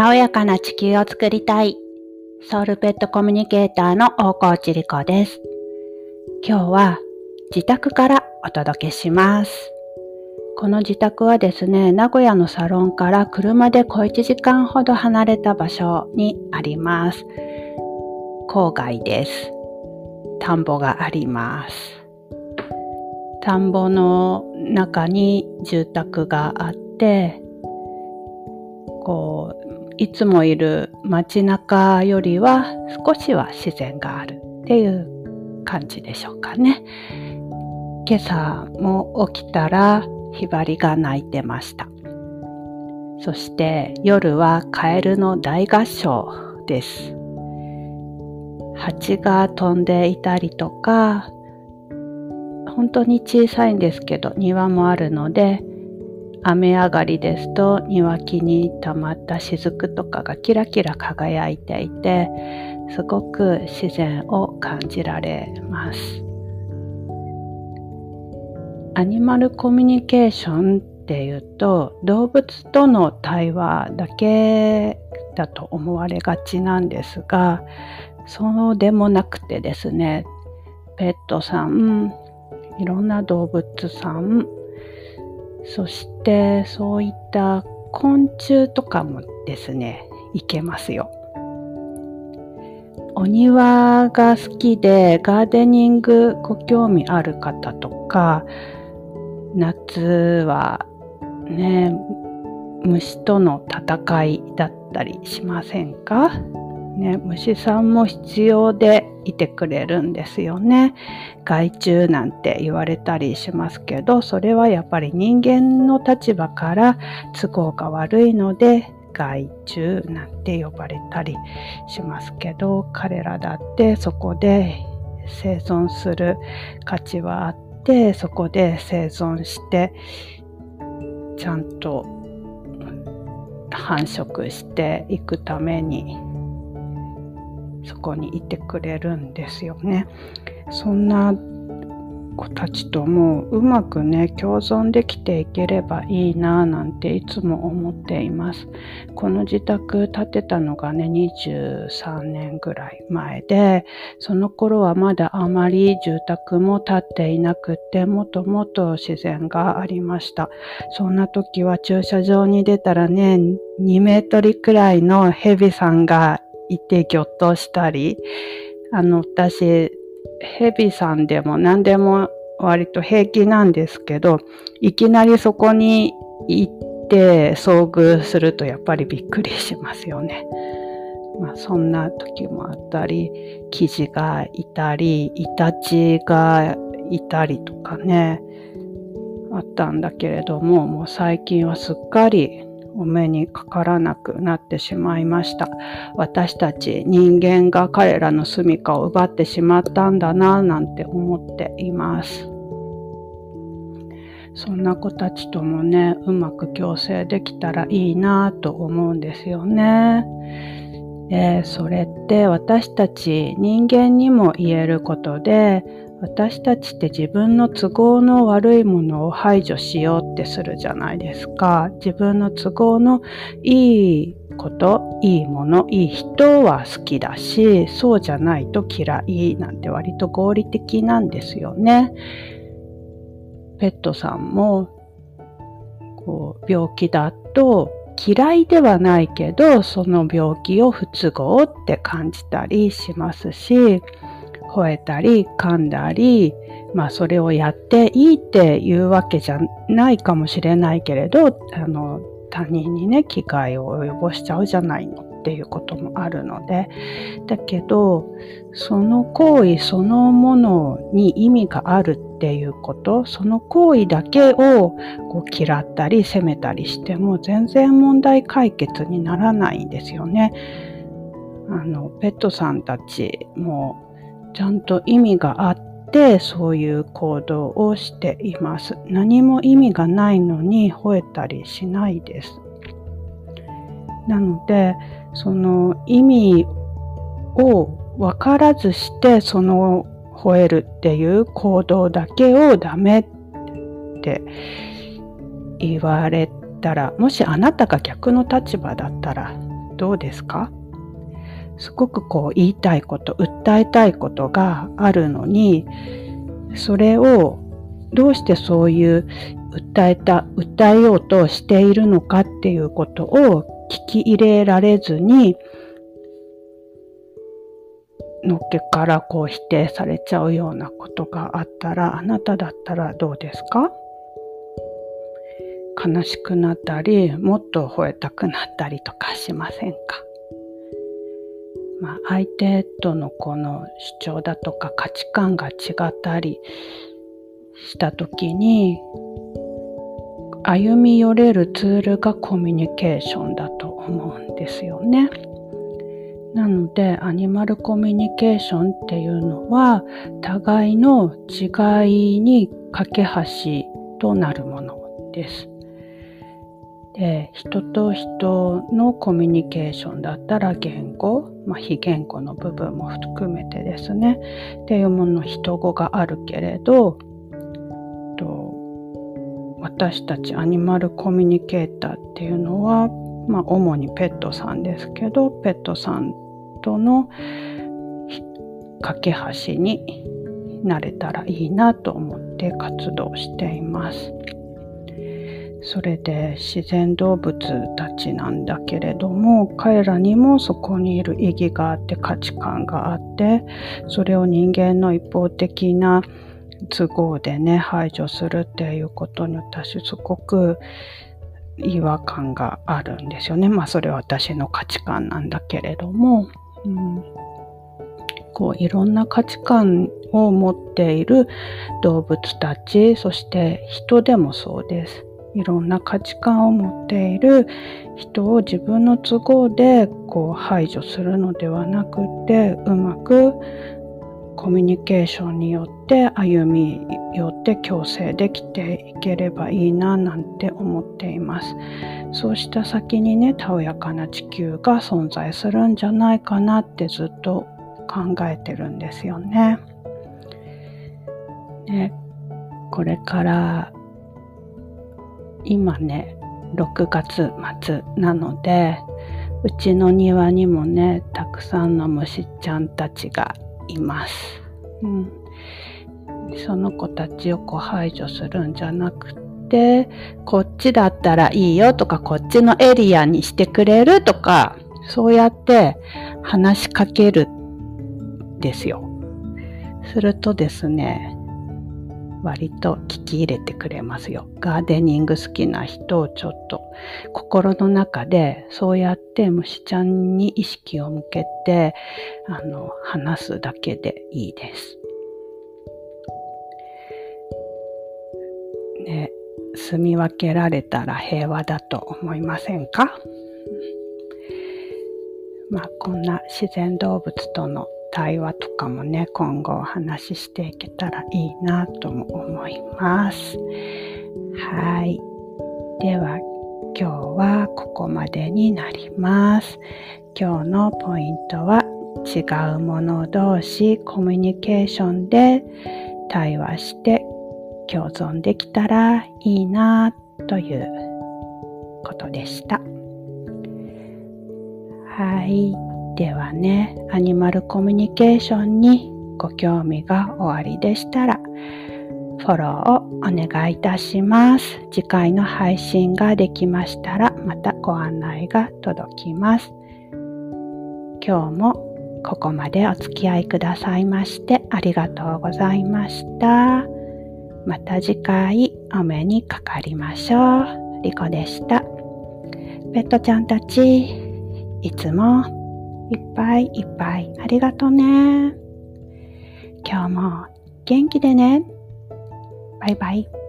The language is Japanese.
爽やかな地球を作りたい、ソウルペットコミュニケーターの大河内理子です。今日は自宅からお届けします。この自宅はですね、名古屋のサロンから車で小1時間ほど離れた場所にあります。郊外です。田んぼがあります。田んぼの中に住宅があって、こう、いつもいる街中よりは少しは自然があるっていう感じでしょうかね。今朝も起きたらひばりが鳴いてました。そして夜はカエルの大合唱です。蜂が飛んでいたりとか、本当に小さいんですけど庭もあるので雨上がりですと庭木に溜まった雫とかがキラキラ輝いていてすごく自然を感じられます。アニマルコミュニケーションっていうと動物との対話だけだと思われがちなんですがそうでもなくてですねペットさんいろんな動物さんそしてそういった昆虫とかもですねいけますよ。お庭が好きでガーデニングご興味ある方とか夏はね虫との戦いだったりしませんか？ね、虫さんも必要でいてくれるんですよね。害虫なんて言われたりしますけど、それはやっぱり人間の立場から都合が悪いので、害虫なんて呼ばれたりしますけど、彼らだってそこで生存する価値はあって、そこで生存して、ちゃんと繁殖していくためにこにいてくれるんですよね。そんな子たちともうまくね共存できていければいいなぁなんていつも思っています。この自宅建てたのがね23年ぐらい前でその頃はまだあまり住宅も建っていなくってもともと自然がありました。そんな時は駐車場に出たらね2メートルくらいのヘビさんがいてぎょっとしたり、あの、私、ヘビさんでも何でも割と平気なんですけど、いきなりそこに行って遭遇するとやっぱりびっくりしますよね。まあそんな時もあったり、生地がいたり、イタチがいたりとかね、あったんだけれども、もう最近はすっかりお目にかからなくなってしまいました。私たち人間が彼らの住処を奪ってしまったんだななんて思っています。そんな子たちともね、うまく共生できたらいいなと思うんですよね。で、それって私たち人間にも言えることで、私たちって自分の都合の悪いものを排除しようってするじゃないですか。自分の都合のいいこと、いいもの、いい人は好きだし、そうじゃないと嫌いなんて割と合理的なんですよね。ペットさんも、こう、病気だと嫌いではないけど、その病気を不都合って感じたりしますし、吠えたり噛んだり、まあそれをやっていいっていうわけじゃないかもしれないけれど、あの他人にね、危害を及ぼしちゃうじゃないのっていうこともあるので、だけど、その行為そのものに意味があるっていうこと、その行為だけをこう嫌ったり責めたりしても全然問題解決にならないんですよね。あの、ペットさんたちもちゃんと意味があってそういう行動をしています。何も意味がないのに吠えたりしないです。なのでその意味を分からずしてその吠えるっていう行動だけをダメって言われたらもしあなたが逆の立場だったらどうですか？すごくこう言いたいこと、訴えたいことがあるのに、それをどうしてそういう訴えた、訴えようとしているのかっていうことを聞き入れられずに、のっけからこう否定されちゃうようなことがあったら、あなただったらどうですか？悲しくなったり、もっと吠えたくなったりとかしませんか？まあ、相手とのこの主張だとか価値観が違ったりした時に歩み寄れるツールがコミュニケーションだと思うんですよね。なのでアニマルコミュニケーションっていうのは互いの違いに架け橋となるものです。で人と人のコミュニケーションだったら言語、まあ、非言語の部分も含めてですねっていうもの人語があるけれど私たちアニマルコミュニケーターっていうのは、まあ、主にペットさんですけどペットさんとの架け橋になれたらいいなと思って活動しています。それで自然動物たちなんだけれども彼らにもそこにいる意義があって価値観があってそれを人間の一方的な都合でね排除するっていうことに私すごく違和感があるんですよね。まあそれは私の価値観なんだけれども、うん、こういろんな価値観を持っている動物たちそして人でもそうです。いろんな価値観を持っている人を自分の都合でこう排除するのではなくてうまくコミュニケーションによって歩み寄って共生できていければいいななんて思っています。そうした先にね、たおやかな地球が存在するんじゃないかなってずっと考えてるんですよね。ねこれから今ね、6月末なので、うちの庭にもね、たくさんの虫ちゃんたちがいます。うん、その子たちをこう排除するんじゃなくて、こっちだったらいいよとか、こっちのエリアにしてくれるとか、そうやって話しかけるですよ。するとですね、割と聞き入れてくれますよ。ガーデニング好きな人をちょっと心の中でそうやって虫ちゃんに意識を向けてあの話すだけでいいです。ね、住み分けられたら平和だと思いませんか？まあこんな自然動物との対話とかもね、今後お話ししていけたらいいなとも思います。はい。では、今日はここまでになります。今日のポイントは、違うもの同士コミュニケーションで対話して共存できたらいいなということでした。はい。ではね、アニマルコミュニケーションにご興味がおありでしたら、フォローをお願いいたします。次回の配信ができましたら、またご案内が届きます。今日もここまでお付き合いくださいましてありがとうございました。また次回お目にかかりましょう。リコでした。ペットちゃんたち、いつもいっぱいいっぱいありがとうね。今日も元気でね。バイバイ。